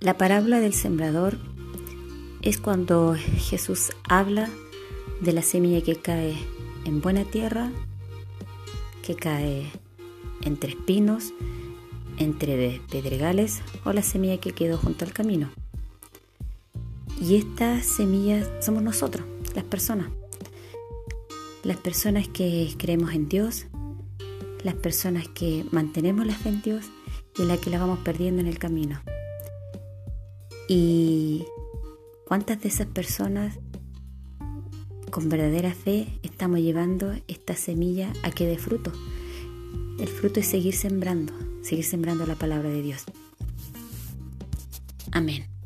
La parábola del sembrador es cuando Jesús habla de la semilla que cae en buena tierra, que cae entre espinos, entre pedregales o la semilla que quedó junto al camino. Y estas semillas somos nosotros, las personas. Las personas que creemos en Dios, las personas que mantenemos la fe en Dios y la que la vamos perdiendo en el camino. Y cuántas de esas personas con verdadera fe estamos llevando esta semilla a que dé fruto. El fruto es seguir sembrando, seguir sembrando la palabra de Dios. Amén.